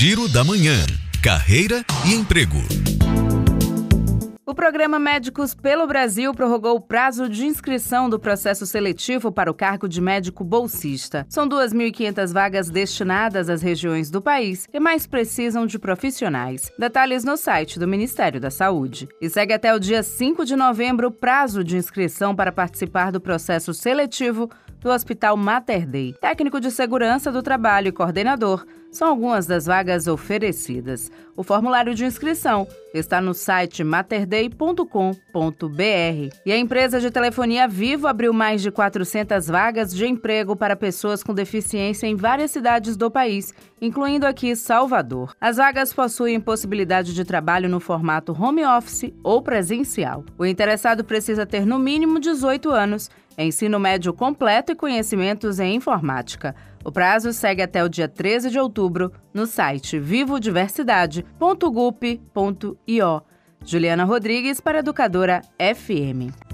Giro da Manhã. Carreira e emprego. O programa Médicos pelo Brasil prorrogou o prazo de inscrição do processo seletivo para o cargo de médico bolsista. São 2.500 vagas destinadas às regiões do país que mais precisam de profissionais. Detalhes no site do Ministério da Saúde. E segue até o dia 5 de novembro o prazo de inscrição para participar do processo seletivo do Hospital Mater Dei. Técnico de segurança do trabalho e coordenador são algumas das vagas oferecidas. O formulário de inscrição está no site materdei.com.br. E a empresa de telefonia Vivo abriu mais de 400 vagas de emprego para pessoas com deficiência em várias cidades do país, incluindo aqui Salvador. As vagas possuem possibilidade de trabalho no formato home office ou presencial. O interessado precisa ter no mínimo 18 anos ensino médio completo e conhecimentos em informática. O prazo segue até o dia 13 de outubro no site vivodiversidade.gup.io. Juliana Rodrigues para Educadora FM.